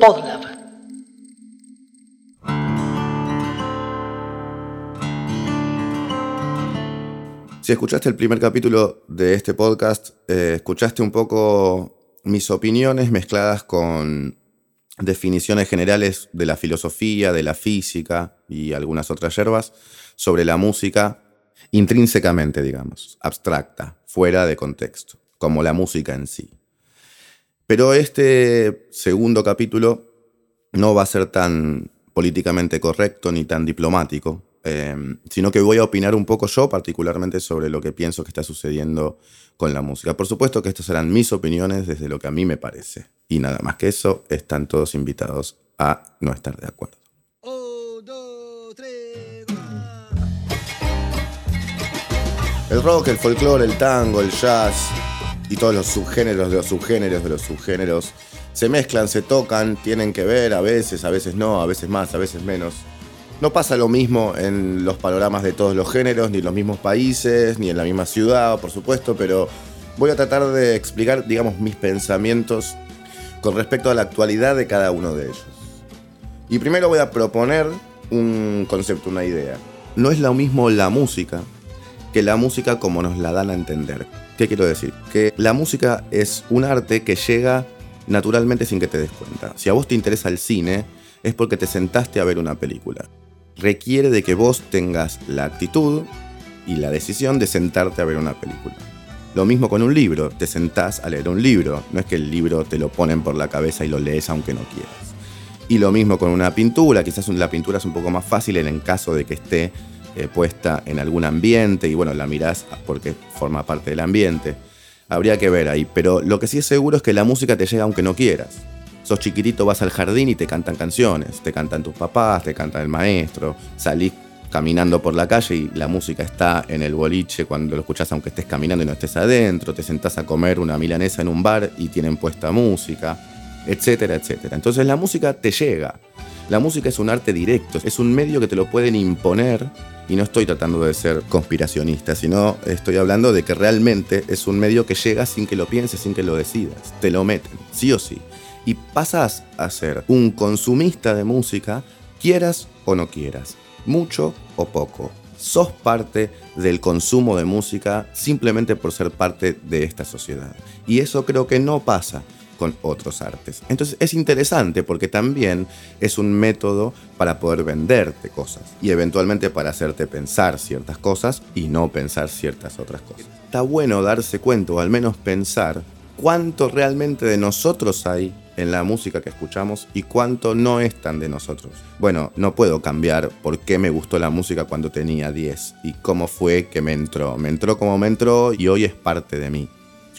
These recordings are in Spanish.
Podlab. Si escuchaste el primer capítulo de este podcast, eh, escuchaste un poco mis opiniones mezcladas con definiciones generales de la filosofía, de la física y algunas otras yerbas sobre la música intrínsecamente, digamos, abstracta, fuera de contexto, como la música en sí. Pero este segundo capítulo no va a ser tan políticamente correcto ni tan diplomático, eh, sino que voy a opinar un poco yo particularmente sobre lo que pienso que está sucediendo con la música. Por supuesto que estas serán mis opiniones desde lo que a mí me parece. Y nada más que eso, están todos invitados a no estar de acuerdo. El rock, el folclore, el tango, el jazz y todos los subgéneros de los subgéneros de los subgéneros se mezclan, se tocan, tienen que ver a veces, a veces no, a veces más, a veces menos. No pasa lo mismo en los panoramas de todos los géneros, ni en los mismos países, ni en la misma ciudad, por supuesto, pero voy a tratar de explicar, digamos, mis pensamientos con respecto a la actualidad de cada uno de ellos. Y primero voy a proponer un concepto, una idea. No es lo mismo la música que la música como nos la dan a entender. ¿Qué quiero decir? Que la música es un arte que llega naturalmente sin que te des cuenta. Si a vos te interesa el cine, es porque te sentaste a ver una película. Requiere de que vos tengas la actitud y la decisión de sentarte a ver una película. Lo mismo con un libro, te sentás a leer un libro, no es que el libro te lo ponen por la cabeza y lo lees aunque no quieras. Y lo mismo con una pintura, quizás la pintura es un poco más fácil en el caso de que esté eh, puesta en algún ambiente y bueno, la mirás porque forma parte del ambiente. Habría que ver ahí, pero lo que sí es seguro es que la música te llega aunque no quieras. Sos chiquitito, vas al jardín y te cantan canciones, te cantan tus papás, te canta el maestro, salís caminando por la calle y la música está en el boliche cuando lo escuchás aunque estés caminando y no estés adentro, te sentás a comer una milanesa en un bar y tienen puesta música, etcétera, etcétera. Entonces la música te llega. La música es un arte directo, es un medio que te lo pueden imponer y no estoy tratando de ser conspiracionista, sino estoy hablando de que realmente es un medio que llega sin que lo pienses, sin que lo decidas. Te lo meten, sí o sí. Y pasas a ser un consumista de música, quieras o no quieras, mucho o poco. Sos parte del consumo de música simplemente por ser parte de esta sociedad. Y eso creo que no pasa con otros artes. Entonces es interesante porque también es un método para poder venderte cosas y eventualmente para hacerte pensar ciertas cosas y no pensar ciertas otras cosas. Está bueno darse cuenta o al menos pensar cuánto realmente de nosotros hay en la música que escuchamos y cuánto no es tan de nosotros. Bueno, no puedo cambiar por qué me gustó la música cuando tenía 10 y cómo fue que me entró. Me entró como me entró y hoy es parte de mí.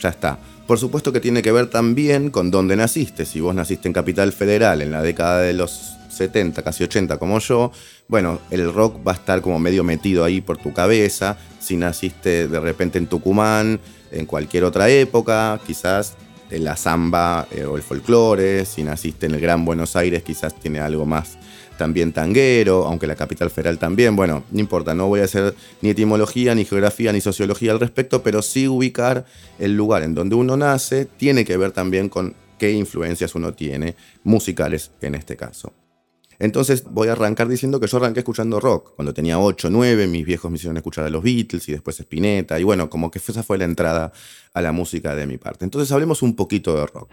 Ya está. Por supuesto que tiene que ver también con dónde naciste. Si vos naciste en Capital Federal en la década de los 70, casi 80 como yo, bueno, el rock va a estar como medio metido ahí por tu cabeza. Si naciste de repente en Tucumán, en cualquier otra época, quizás la samba eh, o el folclore. Si naciste en el Gran Buenos Aires, quizás tiene algo más también tanguero, aunque la capital federal también, bueno, no importa, no voy a hacer ni etimología, ni geografía, ni sociología al respecto, pero sí ubicar el lugar en donde uno nace tiene que ver también con qué influencias uno tiene, musicales en este caso. Entonces voy a arrancar diciendo que yo arranqué escuchando rock. Cuando tenía 8, 9, mis viejos me hicieron escuchar a los Beatles y después Spinetta. Y bueno, como que esa fue la entrada a la música de mi parte. Entonces hablemos un poquito de rock.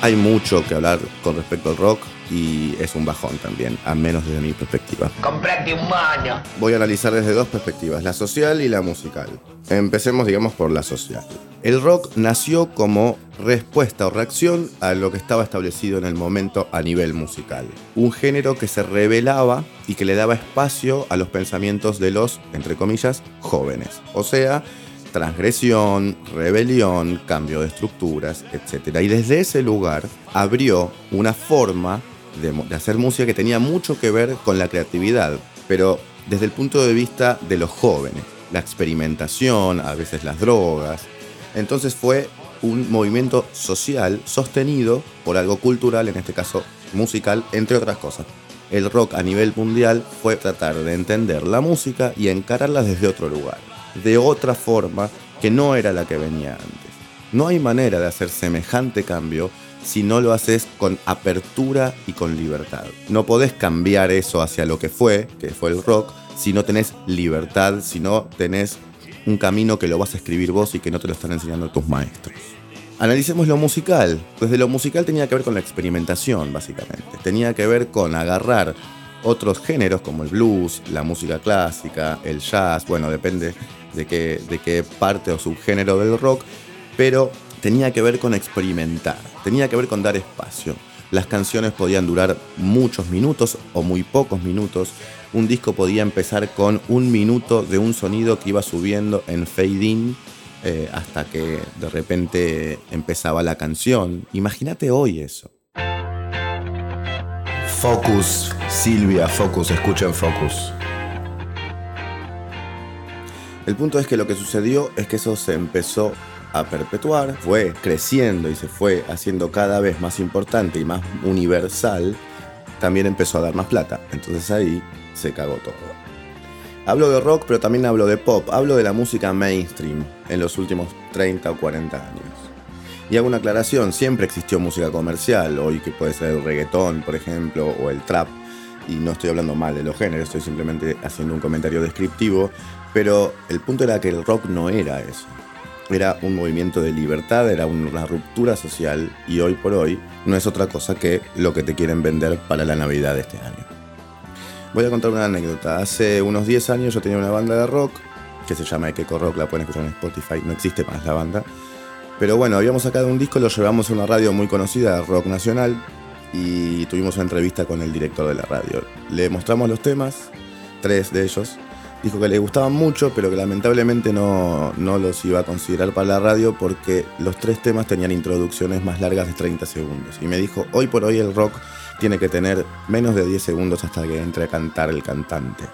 Hay mucho que hablar con respecto al rock y es un bajón también, a menos desde mi perspectiva. Comprate un mono. Voy a analizar desde dos perspectivas, la social y la musical. Empecemos, digamos, por la social. El rock nació como respuesta o reacción a lo que estaba establecido en el momento a nivel musical. Un género que se revelaba y que le daba espacio a los pensamientos de los, entre comillas, jóvenes. O sea, transgresión, rebelión, cambio de estructuras, etc. Y desde ese lugar abrió una forma de, hacer música que tenía mucho que ver con la creatividad, pero desde el punto de vista de los jóvenes, la experimentación, a veces las drogas. Entonces fue un movimiento social sostenido por algo cultural, en este caso musical, entre otras cosas. El rock a nivel mundial fue tratar de entender la música y encararla desde otro lugar de otra forma que no era la que venía antes. No hay manera de hacer semejante cambio si no lo haces con apertura y con libertad. No podés cambiar eso hacia lo que fue, que fue el rock, si no tenés libertad, si no tenés un camino que lo vas a escribir vos y que no te lo están enseñando tus maestros. Analicemos lo musical. Desde lo musical tenía que ver con la experimentación, básicamente. Tenía que ver con agarrar otros géneros como el blues, la música clásica, el jazz, bueno, depende de qué, de qué parte o subgénero del rock, pero tenía que ver con experimentar, tenía que ver con dar espacio. Las canciones podían durar muchos minutos o muy pocos minutos. Un disco podía empezar con un minuto de un sonido que iba subiendo en fade in eh, hasta que de repente empezaba la canción. Imagínate hoy eso. Focus, Silvia, Focus, escuchen Focus. El punto es que lo que sucedió es que eso se empezó a perpetuar, fue creciendo y se fue haciendo cada vez más importante y más universal, también empezó a dar más plata. Entonces ahí se cagó todo. Hablo de rock, pero también hablo de pop, hablo de la música mainstream en los últimos 30 o 40 años. Y hago una aclaración, siempre existió música comercial, hoy que puede ser el reggaetón, por ejemplo, o el trap, y no estoy hablando mal de los géneros, estoy simplemente haciendo un comentario descriptivo, pero el punto era que el rock no era eso era un movimiento de libertad, era una ruptura social y hoy por hoy no es otra cosa que lo que te quieren vender para la Navidad de este año. Voy a contar una anécdota. Hace unos 10 años yo tenía una banda de rock que se llama Equeco Rock, la pueden escuchar en Spotify, no existe más la banda. Pero bueno, habíamos sacado un disco, lo llevamos a una radio muy conocida, Rock Nacional, y tuvimos una entrevista con el director de la radio. Le mostramos los temas, tres de ellos, dijo que le gustaban mucho, pero que lamentablemente no, no, los iba a considerar para la radio porque los tres temas tenían introducciones más largas de 30 segundos. Y me dijo, hoy por hoy el rock tiene que tener menos de 10 segundos hasta que entre a cantar el cantante.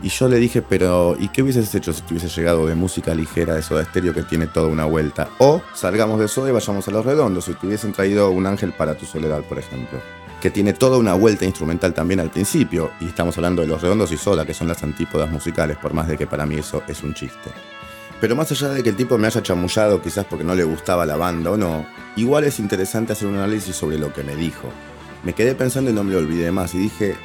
Y yo le dije, pero ¿y qué hubieses hecho si tuviese llegado de música ligera de Soda Stereo que tiene toda una vuelta? O salgamos de Soda y vayamos a Los Redondos, si te hubiesen traído un ángel para tu soledad, por ejemplo que tiene toda una vuelta instrumental también al principio, y estamos hablando de los redondos y sola, que son las antípodas musicales, por más de que para mí eso es un chiste. Pero más allá de que el tipo me haya chamullado quizás porque no le gustaba la banda o no, igual es interesante hacer un análisis sobre lo que me dijo. Me quedé pensando y no me lo olvidé más y dije,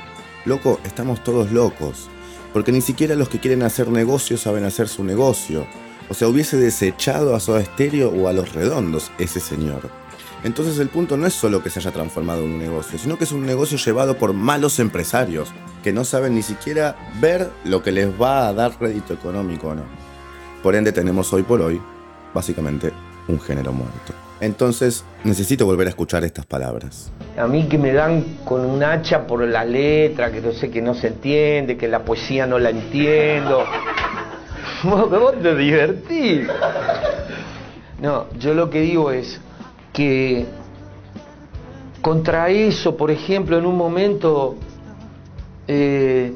loco, estamos todos locos, porque ni siquiera los que quieren hacer negocio saben hacer su negocio. O sea, hubiese desechado a Soda Stereo o a Los Redondos ese señor. Entonces el punto no es solo que se haya transformado en un negocio, sino que es un negocio llevado por malos empresarios que no saben ni siquiera ver lo que les va a dar rédito económico o no. Por ende tenemos hoy por hoy, básicamente, un género muerto. Entonces necesito volver a escuchar estas palabras. A mí que me dan con un hacha por la letra, que no sé que no se entiende, que la poesía no la entiendo. Vos te divertís. No, yo lo que digo es, que contra eso, por ejemplo, en un momento eh,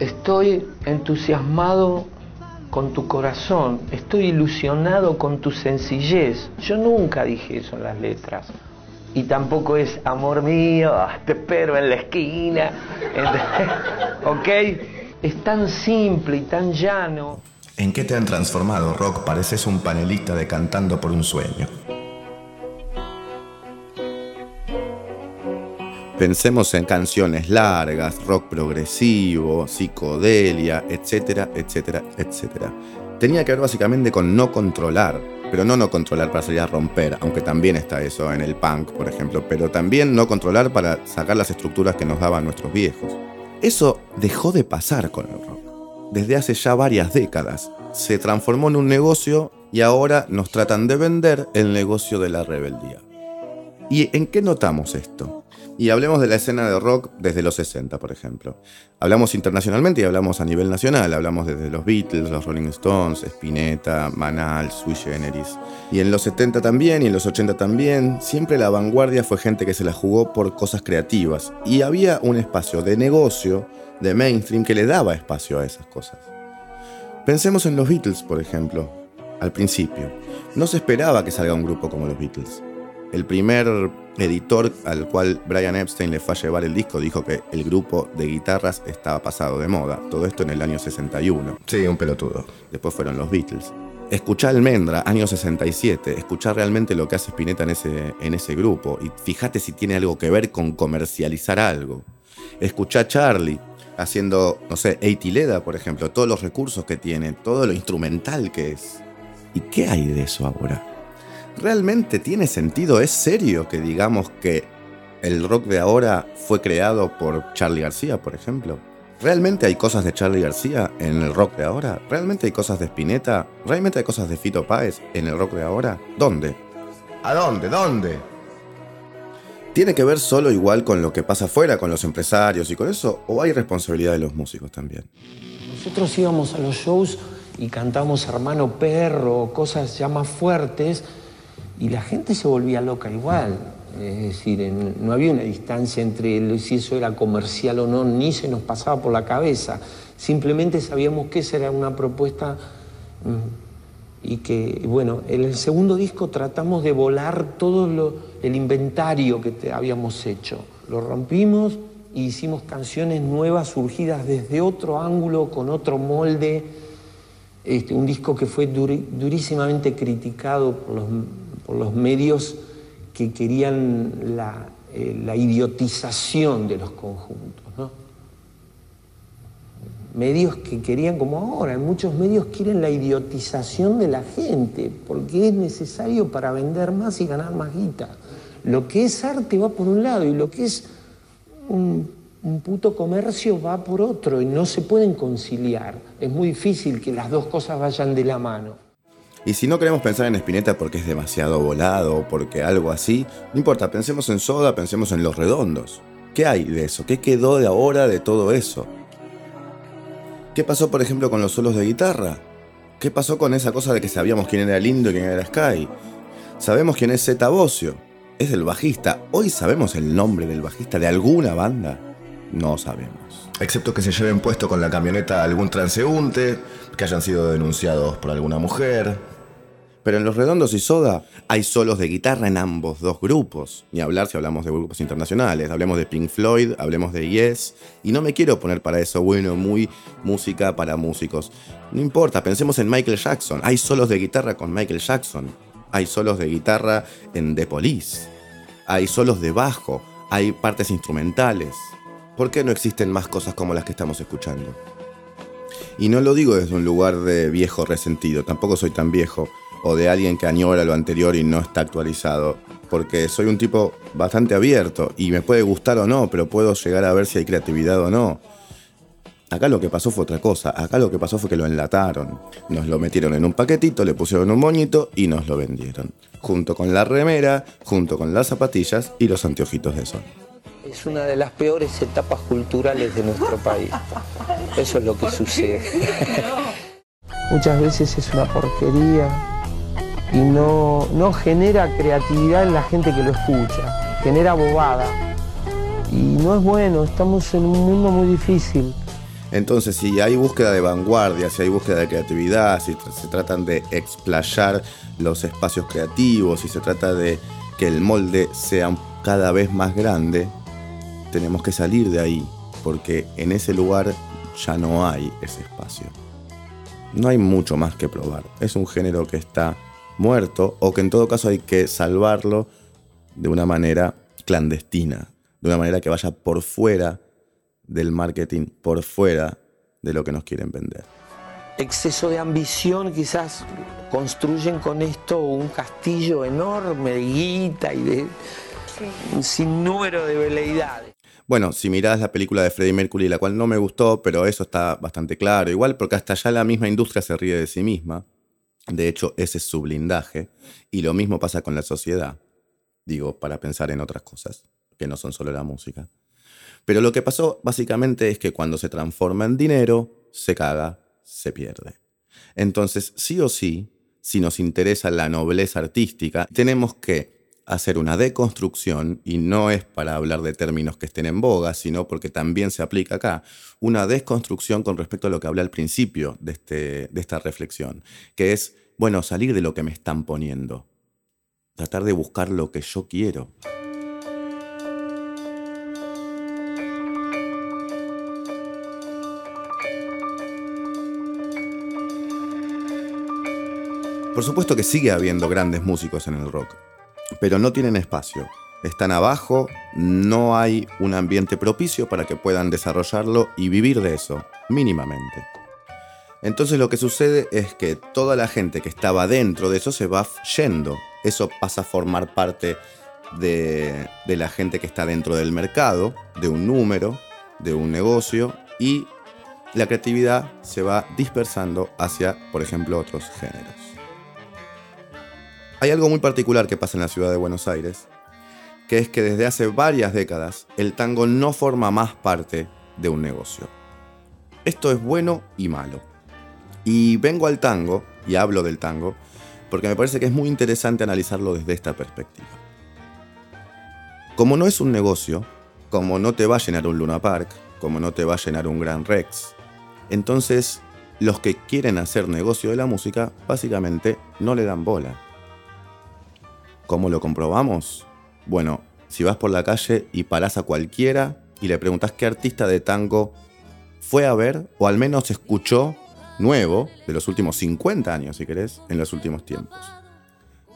estoy entusiasmado con tu corazón, estoy ilusionado con tu sencillez. Yo nunca dije eso en las letras. Y tampoco es amor mío, te espero en la esquina. ¿Ok? Es tan simple y tan llano. ¿En qué te han transformado, Rock? Pareces un panelista de Cantando por un Sueño. Pensemos en canciones largas, rock progresivo, psicodelia, etcétera, etcétera, etcétera. Tenía que ver básicamente con no controlar, pero no no controlar para salir a romper, aunque también está eso en el punk, por ejemplo, pero también no controlar para sacar las estructuras que nos daban nuestros viejos. Eso dejó de pasar con el rock. Desde hace ya varias décadas. Se transformó en un negocio y ahora nos tratan de vender el negocio de la rebeldía. ¿Y en qué notamos esto? Y hablemos de la escena de rock desde los 60, por ejemplo. Hablamos internacionalmente y hablamos a nivel nacional. Hablamos desde los Beatles, los Rolling Stones, Spinetta, Manal, Sui Generis. Y en los 70 también y en los 80 también. Siempre la vanguardia fue gente que se la jugó por cosas creativas. Y había un espacio de negocio, de mainstream, que le daba espacio a esas cosas. Pensemos en los Beatles, por ejemplo. Al principio. No se esperaba que salga un grupo como los Beatles El primer editor al cual Brian Epstein le fue a llevar el disco dijo que el grupo de guitarras estaba pasado de moda. Todo esto en el año 61. Sí, un pelotudo. Después fueron los Beatles. Escuchá Almendra, año 67. Escuchá realmente lo que hace Spinetta en ese, en ese grupo. Y fíjate si tiene algo que ver con comercializar algo. Escuchá Charlie haciendo, no sé, Eitileda, por ejemplo. Todos los recursos que tiene, todo lo instrumental que es. ¿Y qué hay de eso ahora? ¿Realmente tiene sentido? ¿Es serio que digamos que el rock de ahora fue creado por Charlie García, por ejemplo? ¿Realmente hay cosas de Charlie García en el rock de ahora? ¿Realmente hay cosas de Spinetta? ¿Realmente hay cosas de Fito Páez en el rock de ahora? ¿Dónde? ¿A dónde? ¿Dónde? ¿Tiene que ver solo igual con lo que pasa afuera, con los empresarios y con eso? ¿O hay responsabilidad de los músicos también? Nosotros íbamos a los shows y cantamos Hermano Perro, cosas ya más fuertes, y la gente se volvía loca igual. Es decir, no había una distancia entre si eso era comercial o no, ni se nos pasaba por la cabeza. Simplemente sabíamos que esa era una propuesta mm, y que, bueno, en el segundo disco tratamos de volar todo el inventario que habíamos hecho. Lo rompimos e hicimos canciones nuevas surgidas desde otro ángulo, con otro molde. Este, un disco que fue durísimamente criticado por los por los medios que querían la, eh, idiotización de los conjuntos. ¿no? Medios que querían, como ahora, muchos medios quieren la idiotización de la gente, porque es necesario para vender más y ganar más guita. Lo que es arte va por un lado y lo que es un, un puto comercio va por otro y no se pueden conciliar. Es muy difícil que las dos cosas vayan de la mano. Y si no queremos pensar en Spinetta porque es demasiado volado o porque algo así, no importa, pensemos en Soda, pensemos en Los Redondos. ¿Qué hay de eso? ¿Qué quedó de ahora de todo eso? ¿Qué pasó, por ejemplo, con los solos de guitarra? ¿Qué pasó con esa cosa de que sabíamos quién era Lindo y quién era Sky? Sabemos quién es Zeta Bocio. Es el bajista. Hoy sabemos el nombre del bajista de alguna banda. No sabemos. Excepto que se lleven puesto con la camioneta algún transeúnte, que hayan sido denunciados por alguna mujer, pero en Los Redondos y Soda hay solos de guitarra en ambos dos grupos. Ni hablar si hablamos de grupos internacionales. Hablemos de Pink Floyd, hablemos de Yes. Y no me quiero poner para eso, bueno, muy música para músicos. No importa, pensemos en Michael Jackson. Hay solos de guitarra con Michael Jackson. Hay solos de guitarra en The Police. Hay solos de bajo. Hay partes instrumentales. ¿Por qué no existen más cosas como las que estamos escuchando? Y no lo digo desde un lugar de viejo resentido, tampoco soy tan viejo o de alguien que añora lo anterior y no está actualizado. Porque soy un tipo bastante abierto y me puede gustar o no, pero puedo llegar a ver si hay creatividad o no. Acá lo que pasó fue otra cosa. Acá lo que pasó fue que lo enlataron. Nos lo metieron en un paquetito, le pusieron un moñito y nos lo vendieron. Junto con la remera, junto con las zapatillas y los anteojitos de sol. Es una de las peores etapas culturales de nuestro país. Eso es lo que sucede. Muchas veces es una porquería, y no, no genera creatividad en la gente que lo escucha, genera bobada. Y no es bueno, estamos en un mundo muy difícil. Entonces, si hay búsqueda de vanguardia, si hay búsqueda de creatividad, si se tratan de explayar los espacios creativos, si se trata de que el molde sea cada vez más grande, tenemos que salir de ahí, porque en ese lugar ya no hay ese espacio. No hay mucho más que probar. Es un género que está muerto o que en todo caso hay que salvarlo de una manera clandestina, de una manera que vaya por fuera del marketing, por fuera de lo que nos quieren vender. Exceso de ambición, quizás construyen con esto un castillo enorme de guita y de un sinnúmero de veleidades. Bueno, si mirás la película de Freddie Mercury, la cual no me gustó, pero eso está bastante claro. Igual porque hasta ya la misma industria se ríe de sí misma. De hecho, ese es su blindaje. Y lo mismo pasa con la sociedad. Digo, para pensar en otras cosas, que no son solo la música. Pero lo que pasó básicamente es que cuando se transforma en dinero, se caga, se pierde. Entonces, sí o sí, si nos interesa la nobleza artística, tenemos que hacer una deconstrucción, y no es para hablar de términos que estén en boga, sino porque también se aplica acá, una desconstrucción con respecto a lo que hablé al principio de, este, de esta reflexión, que es, bueno, salir de lo que me están poniendo. tratar de buscar lo que yo quiero. Por supuesto que sigue habiendo grandes músicos en el rock, pero no tienen espacio. Están abajo, no hay un ambiente propicio para que puedan desarrollarlo y vivir de eso, mínimamente. Entonces lo que sucede es que toda la gente que estaba dentro de eso se va yendo. Eso pasa a formar parte de, de la gente que está dentro del mercado, de un número, de un negocio, y la creatividad se va dispersando hacia, por ejemplo, otros géneros. Hay algo muy particular que pasa en la ciudad de Buenos Aires, que es que desde hace varias décadas el tango no forma más parte de un negocio. Esto es bueno y malo. Y vengo al tango, y hablo del tango, porque me parece que es muy interesante analizarlo desde esta perspectiva. Como no es un negocio, como no te va a llenar un Luna Park, como no te va a llenar un Gran Rex, entonces los que quieren hacer negocio de la música básicamente no le dan bola. ¿Cómo lo comprobamos? Bueno, si vas por la calle y parás a cualquiera y le preguntas qué artista de tango fue a ver o al menos escuchó nuevo de los últimos 50 años, si querés, en los últimos tiempos.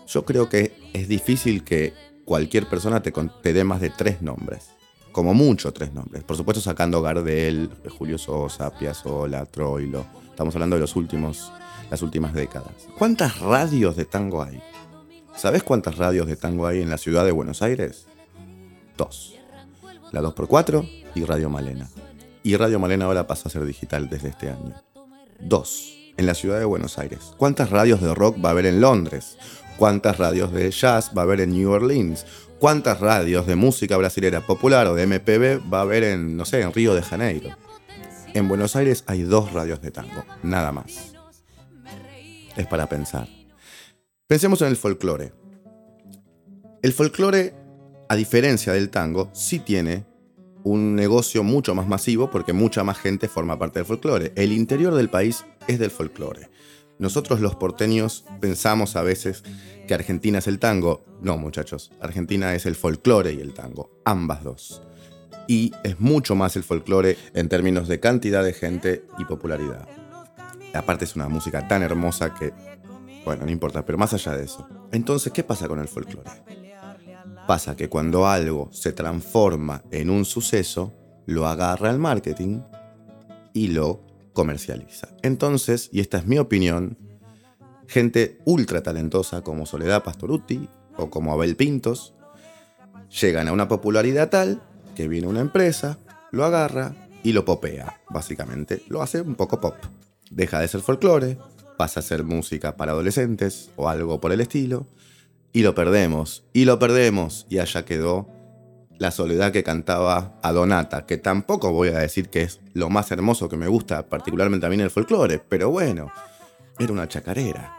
Yo creo que es difícil que cualquier persona te, te dé más de tres nombres. Como mucho tres nombres. Por supuesto sacando Gardel, Julio Sosa, Piazzolla, Troilo. Estamos hablando de los últimos, las últimas décadas. ¿Cuántas radios de tango hay? ¿Sabes cuántas radios de tango hay en la ciudad de Buenos Aires? Dos. La 2x4 y Radio Malena. Y Radio Malena ahora pasa a ser digital desde este año. Dos. En la ciudad de Buenos Aires. ¿Cuántas radios de rock va a haber en Londres? ¿Cuántas radios de jazz va a haber en New Orleans? ¿Cuántas radios de música brasilera popular o de MPB va a haber en, no sé, en Río de Janeiro? En Buenos Aires hay dos radios de tango, nada más. Es para pensar. Pensemos en el folclore. El folclore, a diferencia del tango, sí tiene un negocio mucho más masivo porque mucha más gente forma parte del folclore. El interior del país es del folclore. Nosotros los porteños pensamos a veces que Argentina es el tango. No, muchachos, Argentina es el folclore y el tango, ambas dos. Y es mucho más el folclore en términos de cantidad de gente y popularidad. Aparte es una música tan hermosa que bueno, no importa, pero más allá de eso. Entonces, ¿qué pasa con el folclore? Pasa que cuando algo se transforma en un suceso, lo agarra el marketing y lo comercializa. Entonces, y esta es mi opinión, gente ultra talentosa como Soledad Pastoruti o como Abel Pintos, llegan a una popularidad tal que viene una empresa, lo agarra y lo popea, básicamente. Lo hace un poco pop. Deja de ser folclore, pasa a ser música para adolescentes o algo por el estilo, y lo perdemos, y lo perdemos, y allá quedó la soledad que cantaba a Donata, que tampoco voy a decir que es lo más hermoso que me gusta, particularmente a mí en el folclore, pero bueno, era una chacarera.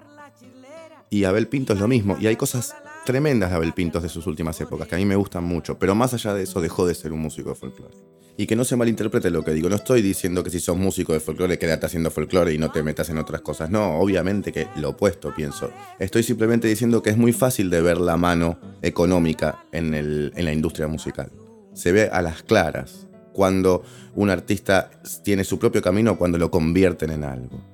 Y Abel Pinto es lo mismo, y hay cosas tremendas de Abel Pintos de sus últimas épocas, que a mí me gustan mucho, pero más allá de eso dejó de ser un músico de folclore. Y que no se malinterprete lo que digo, no estoy diciendo que si sos músico de folclore quédate haciendo folclore y no te metas en otras cosas, no, obviamente que lo opuesto pienso. Estoy simplemente diciendo que es muy fácil de ver la mano económica en, en la industria musical. Se ve a las claras cuando un artista tiene su propio camino o cuando lo convierten en algo.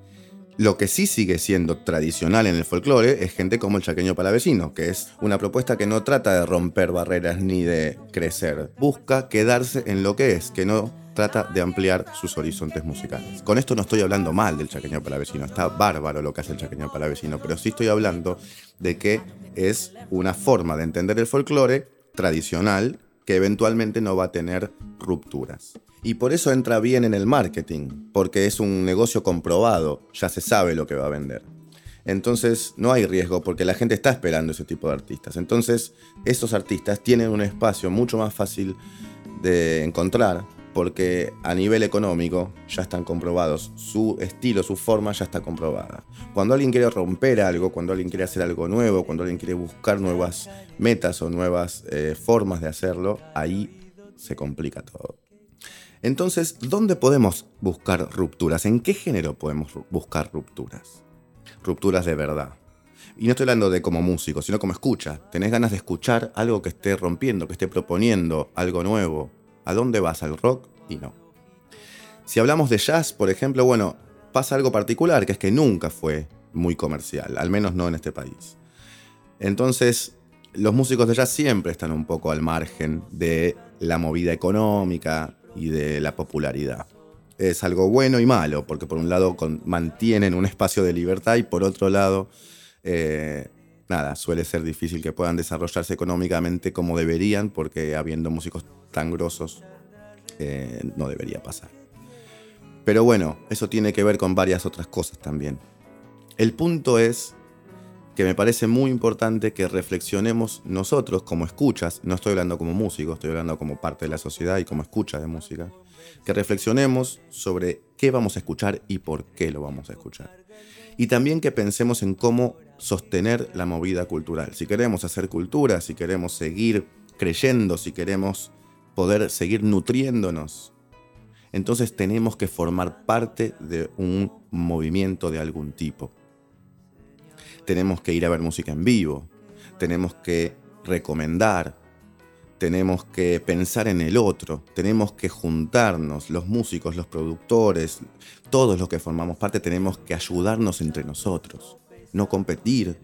Lo que sí sigue siendo tradicional en el folclore es gente como el chaqueño palavecino, que es una propuesta que no trata de romper barreras ni de crecer, busca quedarse en lo que es, que no trata de ampliar sus horizontes musicales. Con esto no estoy hablando mal del chaqueño palavecino, está bárbaro lo que hace el chaqueño palavecino, pero sí estoy hablando de que es una forma de entender el folclore tradicional que eventualmente no va a tener rupturas. Y por eso entra bien en el marketing, porque es un negocio comprobado, ya se sabe lo que va a vender. Entonces no hay riesgo porque la gente está esperando ese tipo de artistas. Entonces esos artistas tienen un espacio mucho más fácil de encontrar porque a nivel económico ya están comprobados. Su estilo, su forma ya está comprobada. Cuando alguien quiere romper algo, cuando alguien quiere hacer algo nuevo, cuando alguien quiere buscar nuevas metas o nuevas eh, formas de hacerlo, ahí se complica todo. Entonces, ¿dónde podemos buscar rupturas? ¿En qué género podemos buscar rupturas? Rupturas de verdad. Y no estoy hablando de como músico, sino como escucha. Tenés ganas de escuchar algo que esté rompiendo, que esté proponiendo algo nuevo. ¿A dónde vas? ¿Al rock? Y no. Si hablamos de jazz, por ejemplo, bueno, pasa algo particular, que es que nunca fue muy comercial, al menos no en este país. Entonces, los músicos de jazz siempre están un poco al margen de la movida económica y de la popularidad. Es algo bueno y malo, porque por un lado mantienen un espacio de libertad y por otro lado, eh, nada, suele ser difícil que puedan desarrollarse económicamente como deberían, porque habiendo músicos tan grosos, eh, no debería pasar. Pero bueno, eso tiene que ver con varias otras cosas también. El punto es que me parece muy importante que reflexionemos nosotros como escuchas, no estoy hablando como músico, estoy hablando como parte de la sociedad y como escucha de música, que reflexionemos sobre qué vamos a escuchar y por qué lo vamos a escuchar. Y también que pensemos en cómo sostener la movida cultural. Si queremos hacer cultura, si queremos seguir creyendo, si queremos poder seguir nutriéndonos entonces tenemos que formar parte de un movimiento de algún tipo. Tenemos que ir a ver música en vivo, tenemos que recomendar, tenemos que pensar en el otro, tenemos que juntarnos, los músicos, los productores, todos los que formamos parte, tenemos que ayudarnos entre nosotros, no competir.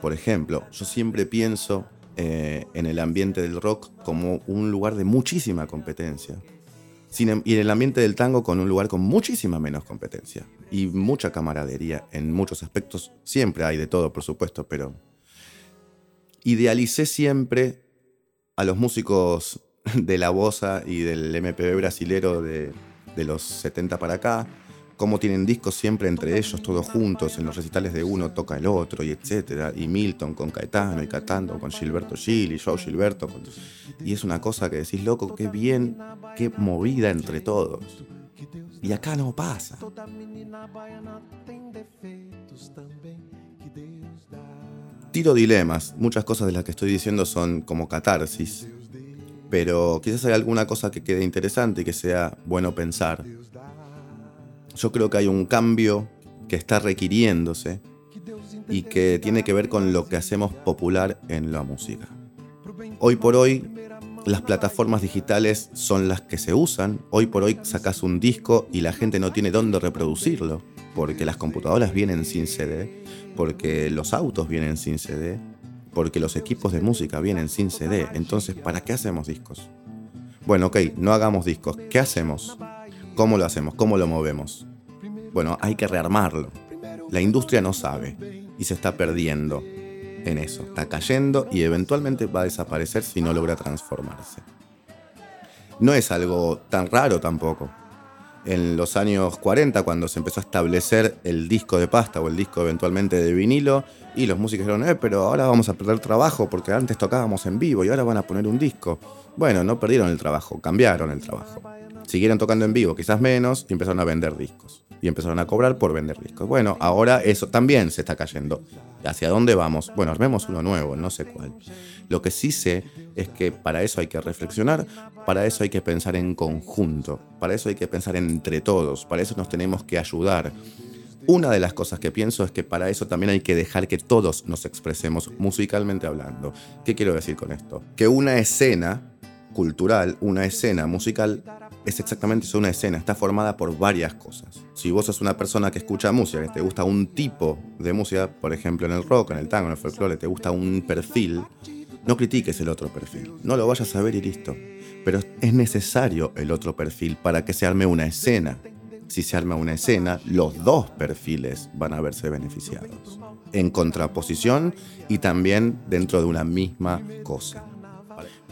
Por ejemplo, yo siempre pienso eh, en el ambiente del rock como un lugar de muchísima competencia. Em, y en el ambiente del tango con un lugar con muchísima menos competencia y mucha camaradería en muchos aspectos. Siempre hay de todo, por supuesto, pero idealicé siempre a los músicos de la bossa y del MPB brasilero de, de los 70 para acá, cómo tienen discos siempre entre ellos, todos juntos, en los recitales de uno toca el otro, y etcétera, y Milton con Caetano, y Catando con Gilberto Gil, y Joe Gilberto. Y es una cosa que decís, loco, qué bien, qué movida entre todos. Y acá no pasa. Tiro dilemas, muchas cosas de las que estoy diciendo son como catarsis, pero quizás hay alguna cosa que quede interesante y que sea bueno pensar yo creo que hay un cambio que está requiriéndose y que tiene que ver con lo que hacemos popular en la música. Hoy por hoy las plataformas digitales son las que se usan. Hoy por hoy sacas un disco y la gente no tiene dónde reproducirlo, porque las computadoras vienen sin CD, porque los autos vienen sin CD, porque los equipos de música vienen sin CD. Entonces, ¿para qué hacemos discos? Bueno, ok, no hagamos discos. ¿Qué hacemos? ¿Cómo lo hacemos? ¿Cómo lo movemos? Bueno, hay que rearmarlo. La industria no sabe y se está perdiendo en eso. Está cayendo y eventualmente va a desaparecer si no logra transformarse. No es algo tan raro tampoco. En los años 40, cuando se empezó a establecer el disco de pasta o el disco eventualmente de vinilo, y los músicos dijeron, eh, pero ahora vamos a perder trabajo porque antes tocábamos en vivo y ahora van a poner un disco. Bueno, no perdieron el trabajo, cambiaron el trabajo siguieron tocando en vivo, quizás menos, y empezaron a vender discos. Y empezaron a cobrar por vender discos. Bueno, ahora eso también se está cayendo. ¿Hacia dónde vamos? Bueno, armemos uno nuevo, no sé cuál. Lo que sí sé es que para eso hay que reflexionar, para eso hay que pensar en conjunto, para eso hay que pensar entre todos, para eso nos tenemos que ayudar. Una de las cosas que pienso es que para eso también hay que dejar que todos nos expresemos musicalmente hablando. ¿Qué quiero decir con esto? Que una escena cultural, una escena musical, es exactamente una escena, está formada por varias cosas. Si vos sos una persona que escucha música, que te gusta un tipo de música, por ejemplo en el rock, en el tango, en el folclore, te gusta un perfil, no critiques el otro perfil, no lo vayas a ver y listo. Pero es necesario el otro perfil para que se arme una escena. Si se arma una escena, los dos perfiles van a verse beneficiados. En contraposición y también dentro de una misma cosa.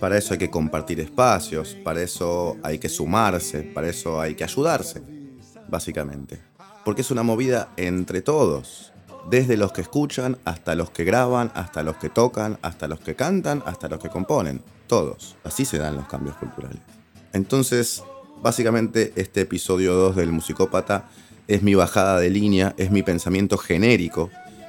Para eso hay que compartir espacios, para eso hay que sumarse, para eso hay que ayudarse, básicamente. Porque es una movida entre todos, desde los que escuchan hasta los que graban, hasta los que tocan, hasta los que cantan, hasta los que componen, todos. Así se dan los cambios culturales. Entonces, básicamente este episodio 2 del Musicópata es mi bajada de línea, es mi pensamiento genérico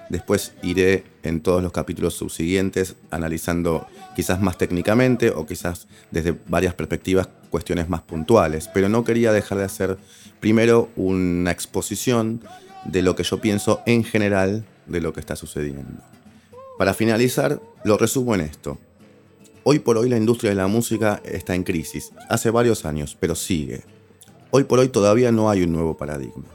Después iré en todos los capítulos subsiguientes analizando quizás más técnicamente o quizás desde varias perspectivas cuestiones más puntuales, pero no quería dejar de hacer primero una exposición de lo que yo pienso en general de lo que está sucediendo. Para finalizar, lo resumo en esto. Hoy por hoy la industria de la música está en crisis, hace varios años, pero sigue. Hoy por hoy todavía no hay un nuevo paradigma.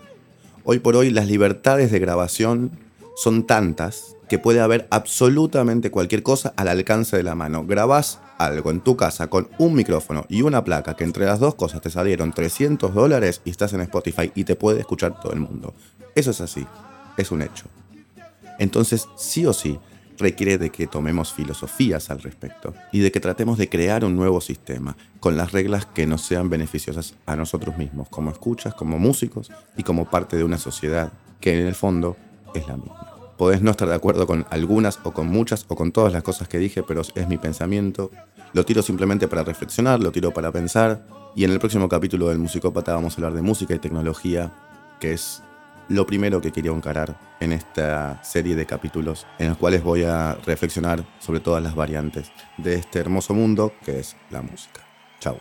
Hoy por hoy las libertades de grabación son tantas que puede haber absolutamente cualquier cosa al alcance de la mano. Grabás algo en tu casa con un micrófono y una placa que entre las dos cosas te salieron 300 dólares y estás en Spotify y te puede escuchar todo el mundo. Eso es así, es un hecho. Entonces, sí o sí, requiere de que tomemos filosofías al respecto y de que tratemos de crear un nuevo sistema con las reglas que nos sean beneficiosas a nosotros mismos, como escuchas, como músicos y como parte de una sociedad que en el fondo es la misma. Podés no estar de acuerdo con algunas o con muchas o con todas las cosas que dije, pero es mi pensamiento. Lo tiro simplemente para reflexionar, lo tiro para pensar. Y en el próximo capítulo del Musicópata vamos a hablar de música y tecnología, que es lo primero que quería encarar en esta serie de capítulos en los cuales voy a reflexionar sobre todas las variantes de este hermoso mundo que es la música. Chao.